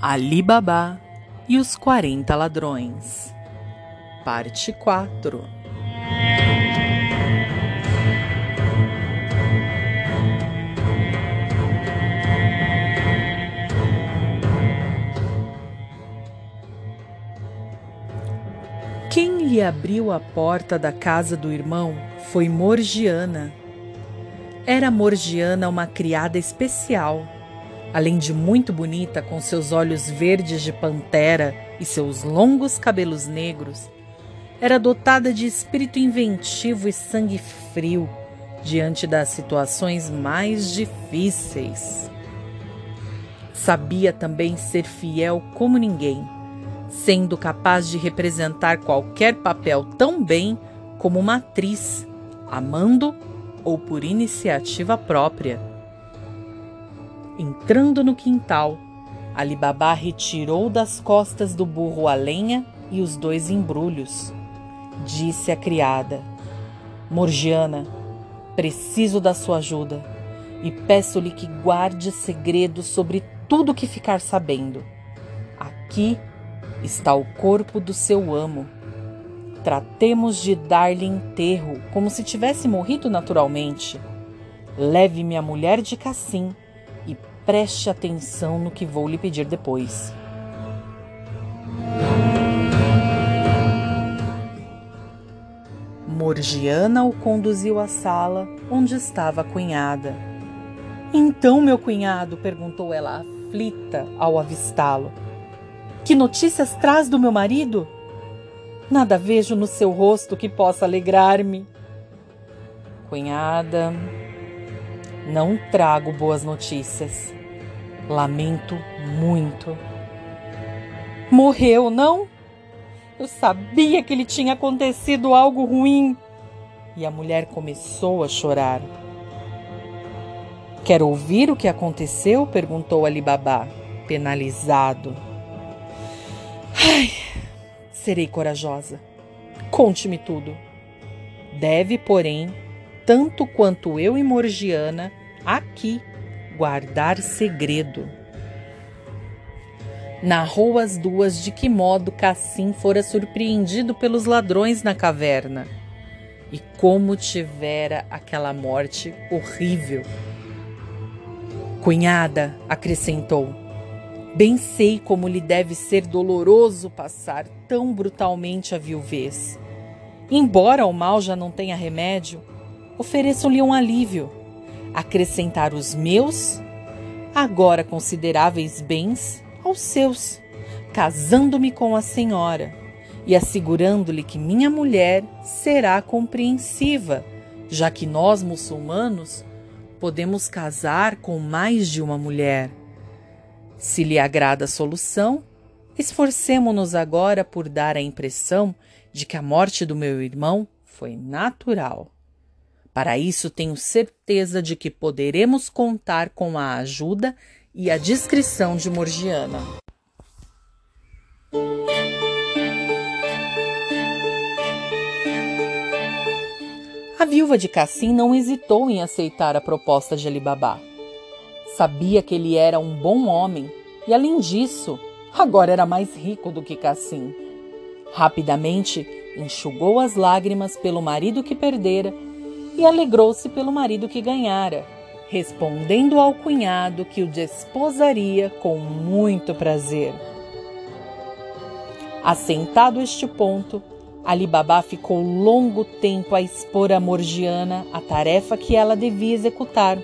Ali Babá e os 40 Ladrões. Parte 4 Quem lhe abriu a porta da casa do irmão foi Morgiana. Era Morgiana uma criada especial além de muito bonita, com seus olhos verdes de pantera e seus longos cabelos negros, era dotada de espírito inventivo e sangue frio diante das situações mais difíceis. Sabia também ser fiel como ninguém, sendo capaz de representar qualquer papel tão bem como uma atriz, amando ou por iniciativa própria. Entrando no quintal, Alibabá retirou das costas do burro a lenha e os dois embrulhos. Disse a criada: Morgiana, preciso da sua ajuda e peço-lhe que guarde segredo sobre tudo que ficar sabendo. Aqui está o corpo do seu amo. Tratemos de dar-lhe enterro como se tivesse morrido naturalmente. Leve-me a mulher de Cassim Preste atenção no que vou lhe pedir depois. Morgiana o conduziu à sala onde estava a cunhada. Então, meu cunhado, perguntou ela aflita ao avistá-lo. Que notícias traz do meu marido? Nada vejo no seu rosto que possa alegrar-me. Cunhada, não trago boas notícias. Lamento muito. Morreu, não? Eu sabia que lhe tinha acontecido algo ruim. E a mulher começou a chorar. Quer ouvir o que aconteceu? perguntou Ali Babá, penalizado. Ai, serei corajosa. Conte-me tudo. Deve, porém, tanto quanto eu e Morgiana, aqui guardar segredo. Narrou as duas de que modo Cassim fora surpreendido pelos ladrões na caverna e como tivera aquela morte horrível. Cunhada, acrescentou, bem sei como lhe deve ser doloroso passar tão brutalmente a viuvez. Embora o mal já não tenha remédio, ofereço-lhe um alívio acrescentar os meus, agora consideráveis bens, aos seus, casando-me com a senhora e assegurando-lhe que minha mulher será compreensiva, já que nós muçulmanos podemos casar com mais de uma mulher. Se lhe agrada a solução, esforcemo-nos agora por dar a impressão de que a morte do meu irmão foi natural. Para isso, tenho certeza de que poderemos contar com a ajuda e a descrição de Morgiana. A viúva de Cassim não hesitou em aceitar a proposta de Alibabá. Sabia que ele era um bom homem e, além disso, agora era mais rico do que Cassim. Rapidamente enxugou as lágrimas pelo marido que perdera e alegrou-se pelo marido que ganhara, respondendo ao cunhado que o desposaria com muito prazer. Assentado este ponto, Ali Baba ficou longo tempo a expor a Morgiana a tarefa que ela devia executar.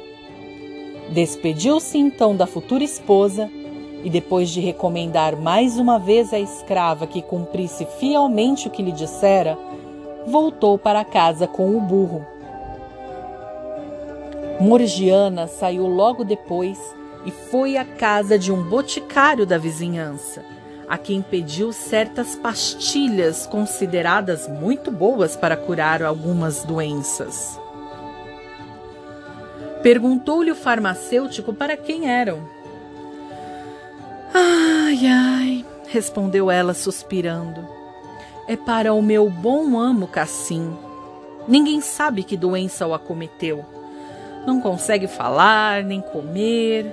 Despediu-se então da futura esposa e, depois de recomendar mais uma vez à escrava que cumprisse fielmente o que lhe dissera, voltou para casa com o burro. Morgiana saiu logo depois e foi à casa de um boticário da vizinhança, a quem pediu certas pastilhas consideradas muito boas para curar algumas doenças. Perguntou-lhe o farmacêutico para quem eram. Ai, ai, respondeu ela suspirando. É para o meu bom amo Cassim. Ninguém sabe que doença o acometeu não consegue falar nem comer.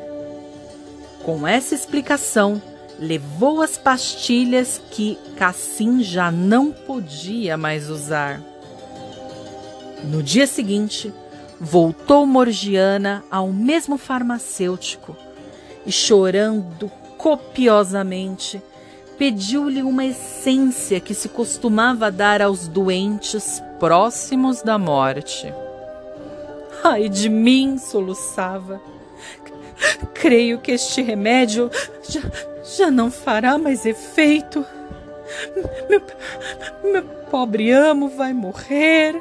Com essa explicação, levou as pastilhas que Cassim já não podia mais usar. No dia seguinte, voltou Morgiana ao mesmo farmacêutico e, chorando copiosamente, pediu-lhe uma essência que se costumava dar aos doentes próximos da morte. Ai de mim, soluçava. Creio que este remédio já, já não fará mais efeito. Meu, meu pobre amo vai morrer.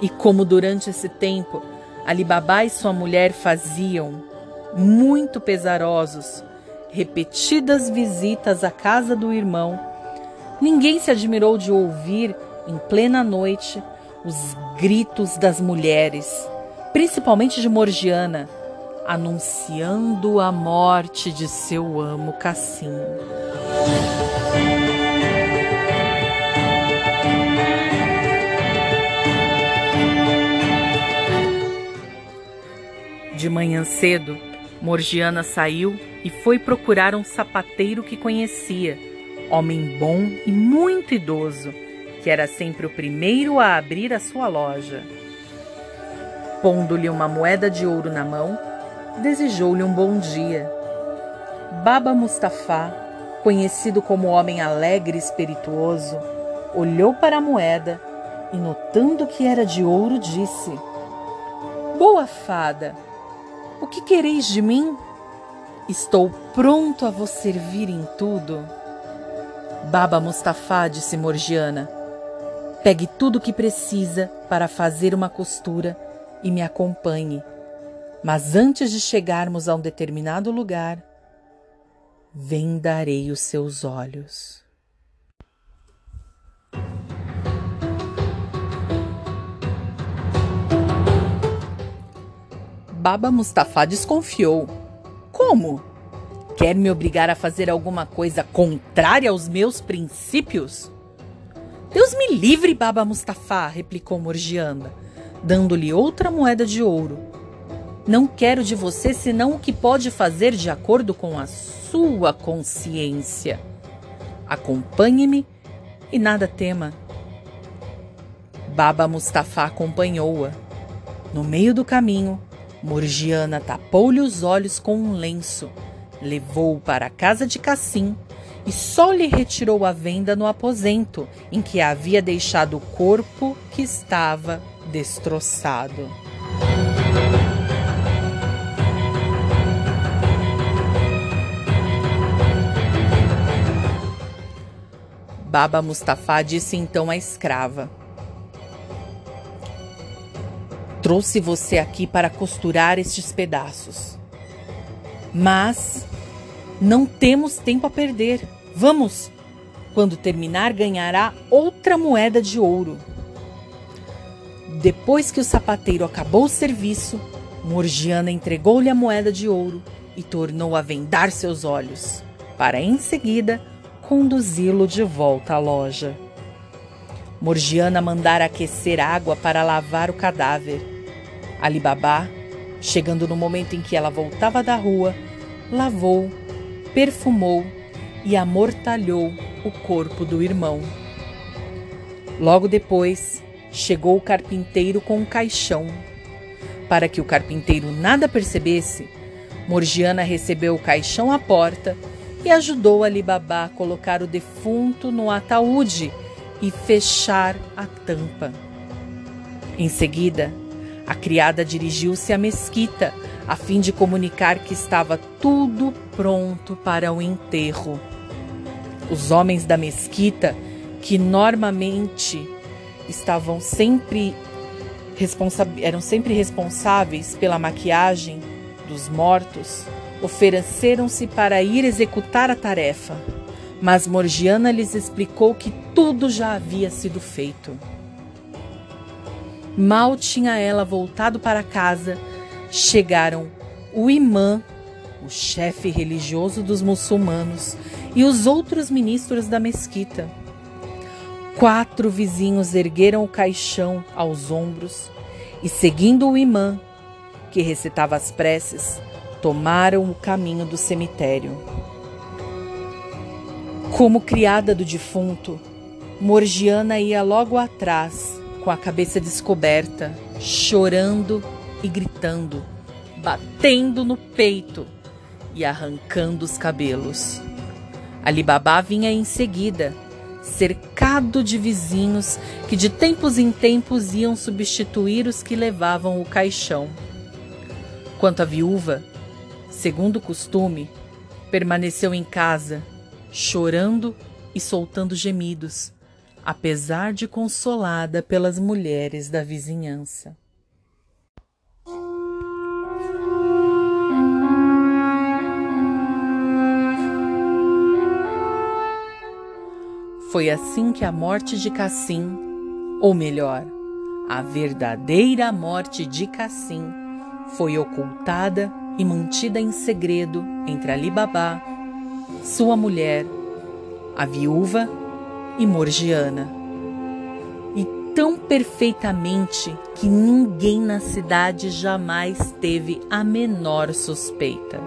E como durante esse tempo Alibabá e sua mulher faziam, muito pesarosos, repetidas visitas à casa do irmão, ninguém se admirou de ouvir, em plena noite, os gritos das mulheres, principalmente de Morgiana, anunciando a morte de seu amo Cassim. De manhã cedo, Morgiana saiu e foi procurar um sapateiro que conhecia, homem bom e muito idoso, que era sempre o primeiro a abrir a sua loja. Pondo-lhe uma moeda de ouro na mão, desejou-lhe um bom dia. Baba Mustafá, conhecido como homem alegre e espirituoso, olhou para a moeda e, notando que era de ouro, disse: Boa fada! O que quereis de mim? Estou pronto a vos servir em tudo. Baba Mustafá, disse Morgiana, pegue tudo o que precisa para fazer uma costura e me acompanhe. Mas antes de chegarmos a um determinado lugar, vendarei os seus olhos. Baba Mustafa desconfiou. Como? Quer me obrigar a fazer alguma coisa contrária aos meus princípios? Deus me livre, Baba Mustafa, replicou Morgiana, dando-lhe outra moeda de ouro. Não quero de você senão o que pode fazer de acordo com a sua consciência. Acompanhe-me e nada tema. Baba Mustafa acompanhou-a. No meio do caminho, Morgiana tapou-lhe os olhos com um lenço, levou-o para a casa de Cassim e só lhe retirou a venda no aposento em que havia deixado o corpo que estava destroçado. Baba Mustafa disse então à escrava: Trouxe você aqui para costurar estes pedaços. Mas não temos tempo a perder. Vamos! Quando terminar, ganhará outra moeda de ouro. Depois que o sapateiro acabou o serviço, Morgiana entregou-lhe a moeda de ouro e tornou a vendar seus olhos, para em seguida conduzi-lo de volta à loja. Morgiana mandara aquecer água para lavar o cadáver. Alibabá, chegando no momento em que ela voltava da rua, lavou, perfumou e amortalhou o corpo do irmão. Logo depois, chegou o carpinteiro com um caixão. Para que o carpinteiro nada percebesse, Morgiana recebeu o caixão à porta e ajudou Alibabá a colocar o defunto no ataúde e fechar a tampa. Em seguida, a criada dirigiu-se à mesquita a fim de comunicar que estava tudo pronto para o enterro. Os homens da mesquita, que normalmente estavam sempre eram sempre responsáveis pela maquiagem dos mortos, ofereceram-se para ir executar a tarefa mas Morgiana lhes explicou que tudo já havia sido feito. Mal tinha ela voltado para casa, chegaram o imã, o chefe religioso dos muçulmanos, e os outros ministros da mesquita. Quatro vizinhos ergueram o caixão aos ombros e, seguindo o imã, que recitava as preces, tomaram o caminho do cemitério. Como criada do defunto, Morgiana ia logo atrás, com a cabeça descoberta, chorando e gritando, batendo no peito e arrancando os cabelos. Alibabá vinha em seguida, cercado de vizinhos que de tempos em tempos iam substituir os que levavam o caixão. Quanto à viúva, segundo o costume, permaneceu em casa, chorando e soltando gemidos, apesar de consolada pelas mulheres da vizinhança. Foi assim que a morte de Cassim, ou melhor, a verdadeira morte de Cassim, foi ocultada e mantida em segredo entre Ali Babá, sua mulher, a viúva e Morgiana. E tão perfeitamente que ninguém na cidade jamais teve a menor suspeita.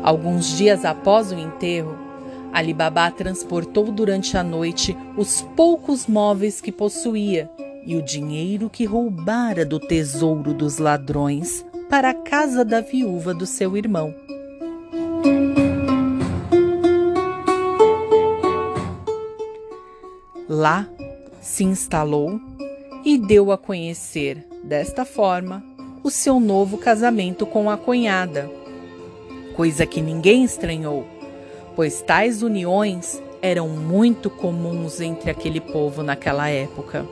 Alguns dias após o enterro, Alibaba transportou durante a noite os poucos móveis que possuía e o dinheiro que roubara do tesouro dos ladrões para a casa da viúva do seu irmão. Lá se instalou e deu a conhecer, desta forma, o seu novo casamento com a cunhada, coisa que ninguém estranhou pois tais uniões eram muito comuns entre aquele povo naquela época.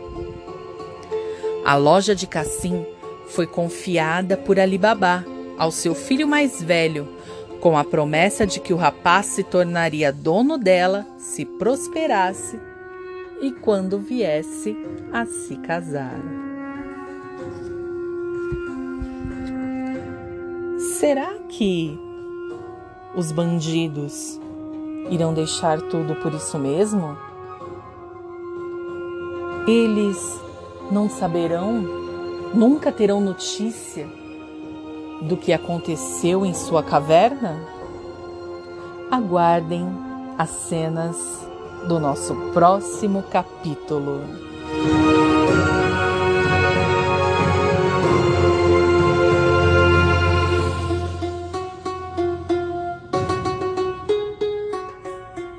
A loja de Cassim foi confiada por Alibabá ao seu filho mais velho, com a promessa de que o rapaz se tornaria dono dela se prosperasse e quando viesse a se casar. Será que os bandidos irão deixar tudo por isso mesmo? Eles não saberão, nunca terão notícia do que aconteceu em sua caverna? Aguardem as cenas do nosso próximo capítulo.